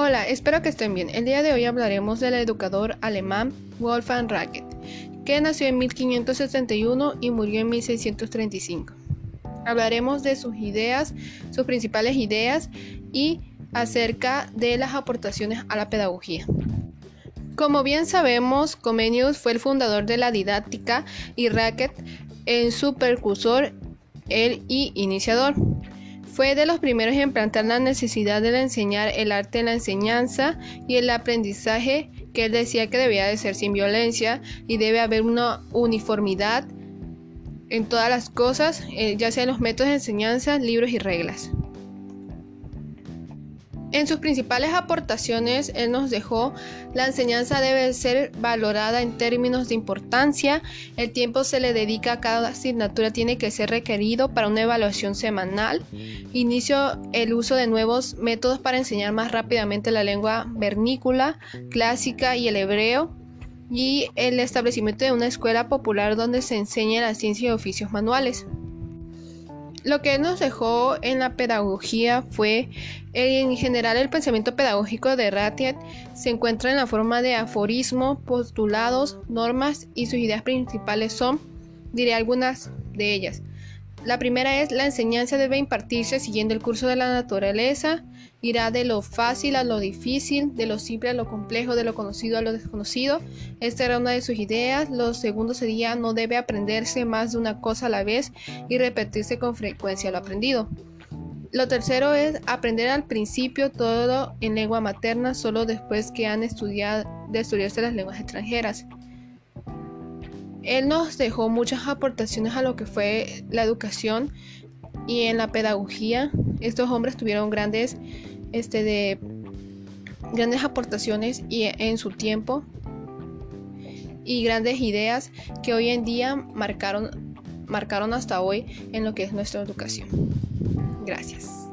Hola, espero que estén bien. El día de hoy hablaremos del educador alemán Wolfgang Racket, que nació en 1571 y murió en 1635. Hablaremos de sus ideas, sus principales ideas y acerca de las aportaciones a la pedagogía. Como bien sabemos, Comenius fue el fundador de la didáctica y Racket en su precursor, el y iniciador. Fue de los primeros en plantear la necesidad de enseñar el arte en la enseñanza y el aprendizaje que él decía que debía de ser sin violencia y debe haber una uniformidad en todas las cosas, eh, ya sea en los métodos de enseñanza, libros y reglas. En sus principales aportaciones, él nos dejó la enseñanza debe ser valorada en términos de importancia, el tiempo se le dedica a cada asignatura tiene que ser requerido para una evaluación semanal, inicio el uso de nuevos métodos para enseñar más rápidamente la lengua vernícula, clásica y el hebreo, y el establecimiento de una escuela popular donde se enseñe la ciencia y oficios manuales. Lo que nos dejó en la pedagogía fue, en general, el pensamiento pedagógico de Ratiet se encuentra en la forma de aforismo, postulados, normas y sus ideas principales son, diré algunas de ellas. La primera es la enseñanza debe impartirse siguiendo el curso de la naturaleza, irá de lo fácil a lo difícil, de lo simple a lo complejo, de lo conocido a lo desconocido. Esta era una de sus ideas. Lo segundo sería no debe aprenderse más de una cosa a la vez y repetirse con frecuencia lo aprendido. Lo tercero es aprender al principio todo en lengua materna solo después que han estudiado de estudiarse las lenguas extranjeras. Él nos dejó muchas aportaciones a lo que fue la educación y en la pedagogía. Estos hombres tuvieron grandes, este, de, grandes aportaciones y en su tiempo y grandes ideas que hoy en día marcaron, marcaron hasta hoy en lo que es nuestra educación. Gracias.